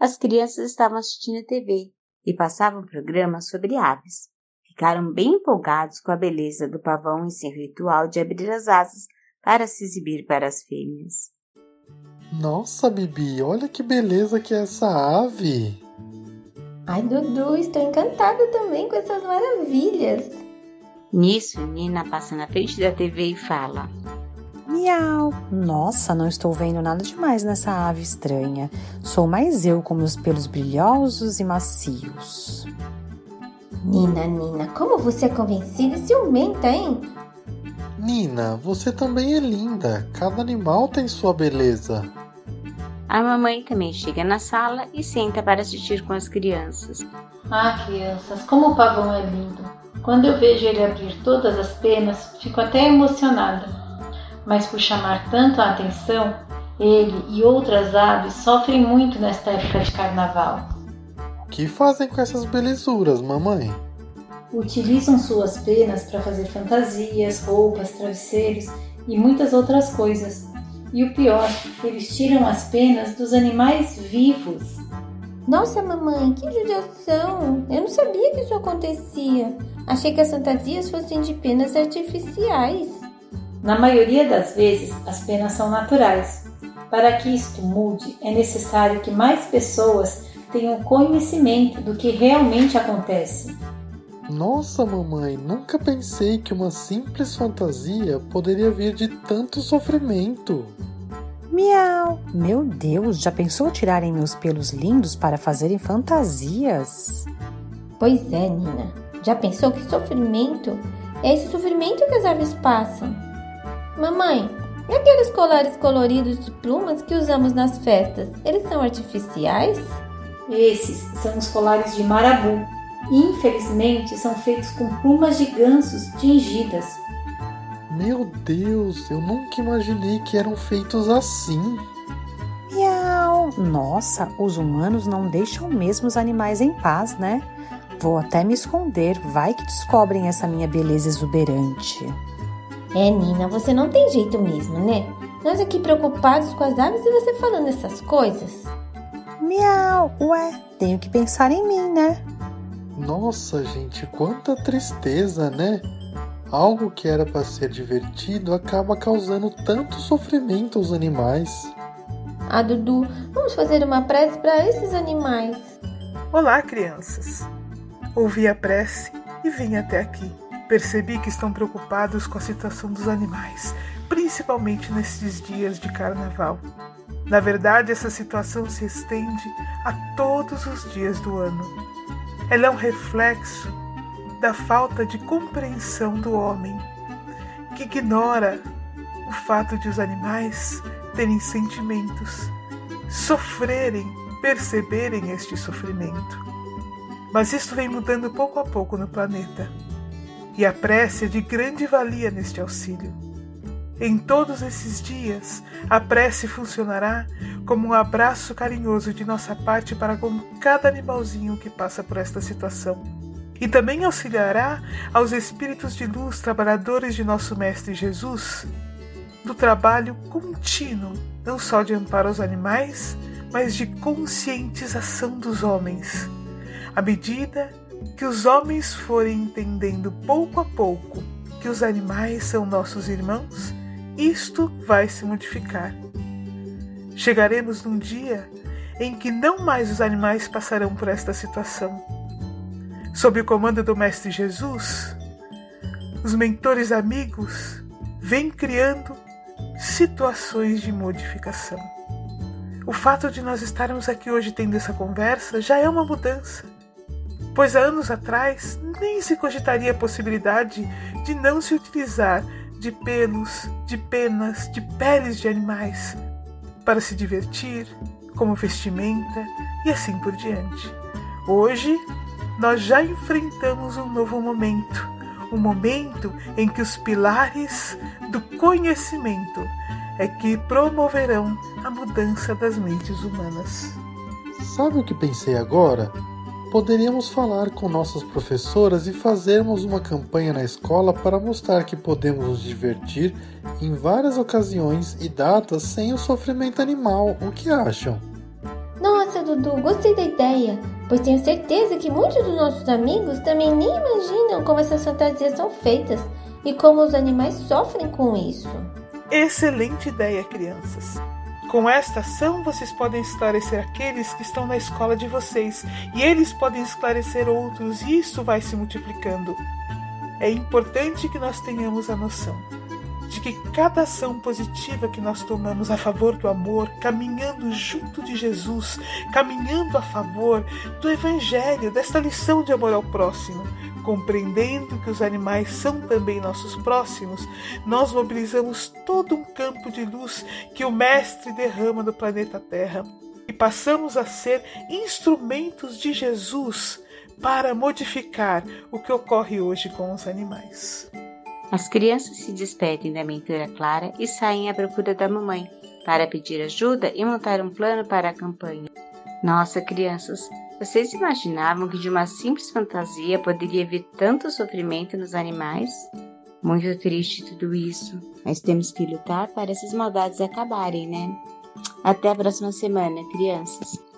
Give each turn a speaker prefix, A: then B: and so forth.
A: As crianças estavam assistindo a TV e passavam um programa sobre aves. Ficaram bem empolgados com a beleza do pavão em seu ritual de abrir as asas para se exibir para as fêmeas.
B: Nossa, Bibi, olha que beleza que é essa ave!
C: Ai, Dudu, estou encantada também com essas maravilhas.
A: Nisso, Nina passa na frente da TV e fala:
D: Miau! Nossa, não estou vendo nada demais nessa ave estranha. Sou mais eu com meus pelos brilhosos e macios.
C: Nina, Nina, como você é convencida e ciumenta, hein?
B: Nina, você também é linda. Cada animal tem sua beleza.
A: A mamãe também chega na sala e senta para assistir com as crianças.
E: Ah, crianças, como o pavão é lindo. Quando eu vejo ele abrir todas as penas, fico até emocionada. Mas por chamar tanto a atenção, ele e outras aves sofrem muito nesta época de carnaval.
B: O que fazem com essas belezuras, mamãe?
E: Utilizam suas penas para fazer fantasias, roupas, travesseiros e muitas outras coisas. E o pior, eles tiram as penas dos animais vivos.
C: Nossa, mamãe, que judiação! Eu não sabia que isso acontecia. Achei que as fantasias fossem de penas artificiais.
E: Na maioria das vezes, as penas são naturais. Para que isto mude, é necessário que mais pessoas tenham conhecimento do que realmente acontece.
B: Nossa, mamãe, nunca pensei que uma simples fantasia poderia vir de tanto sofrimento.
D: Miau! Meu Deus, já pensou tirarem meus pelos lindos para fazerem fantasias?
C: Pois é, Nina. Já pensou que sofrimento? É esse sofrimento que as aves passam. Mamãe, e aqueles colares coloridos de plumas que usamos nas festas? Eles são artificiais?
E: Esses são os colares de marabu. Infelizmente, são feitos com plumas de gansos tingidas.
B: Meu Deus, eu nunca imaginei que eram feitos assim.
D: Miau! Nossa, os humanos não deixam mesmo os animais em paz, né? Vou até me esconder, vai que descobrem essa minha beleza exuberante.
C: É, Nina, você não tem jeito mesmo, né? Nós aqui preocupados com as aves e você falando essas coisas.
D: Miau! Ué, tenho que pensar em mim, né?
B: Nossa, gente, quanta tristeza, né? Algo que era para ser divertido acaba causando tanto sofrimento aos animais.
C: Ah, Dudu, vamos fazer uma prece para esses animais.
F: Olá, crianças. Ouvi a prece e vim até aqui. Percebi que estão preocupados com a situação dos animais, principalmente nesses dias de carnaval. Na verdade, essa situação se estende a todos os dias do ano. Ela é um reflexo da falta de compreensão do homem, que ignora o fato de os animais terem sentimentos, sofrerem, perceberem este sofrimento. Mas isso vem mudando pouco a pouco no planeta, e a prece é de grande valia neste auxílio. Em todos esses dias, a prece funcionará como um abraço carinhoso de nossa parte para com cada animalzinho que passa por esta situação. E também auxiliará aos espíritos de luz trabalhadores de nosso Mestre Jesus do trabalho contínuo, não só de amparo aos animais, mas de conscientização dos homens. À medida que os homens forem entendendo pouco a pouco que os animais são nossos irmãos, isto vai se modificar. Chegaremos num dia em que não mais os animais passarão por esta situação. Sob o comando do Mestre Jesus, os mentores amigos vêm criando situações de modificação. O fato de nós estarmos aqui hoje tendo essa conversa já é uma mudança, pois há anos atrás nem se cogitaria a possibilidade de não se utilizar de pelos, de penas, de peles de animais para se divertir, como vestimenta e assim por diante. Hoje, nós já enfrentamos um novo momento, um momento em que os pilares do conhecimento é que promoverão a mudança das mentes humanas.
B: Sabe o que pensei agora? Poderíamos falar com nossas professoras e fazermos uma campanha na escola para mostrar que podemos nos divertir em várias ocasiões e datas sem o sofrimento animal. O que acham?
C: Nossa, Dudu. Gostei da ideia, pois tenho certeza que muitos dos nossos amigos também nem imaginam como essas fantasias são feitas e como os animais sofrem com isso.
F: Excelente ideia, crianças. Com esta ação, vocês podem esclarecer aqueles que estão na escola de vocês, e eles podem esclarecer outros, e isso vai se multiplicando. É importante que nós tenhamos a noção de que cada ação positiva que nós tomamos a favor do amor, caminhando junto de Jesus, caminhando a favor do Evangelho, desta lição de amor ao próximo, compreendendo que os animais são também nossos próximos, nós mobilizamos todo um campo de luz que o Mestre derrama no planeta Terra e passamos a ser instrumentos de Jesus para modificar o que ocorre hoje com os animais.
A: As crianças se despedem da mentora Clara e saem à procura da mamãe para pedir ajuda e montar um plano para a campanha. Nossa, crianças, vocês imaginavam que de uma simples fantasia poderia vir tanto sofrimento nos animais? Muito triste tudo isso, mas temos que lutar para essas maldades acabarem, né? Até a próxima semana, crianças!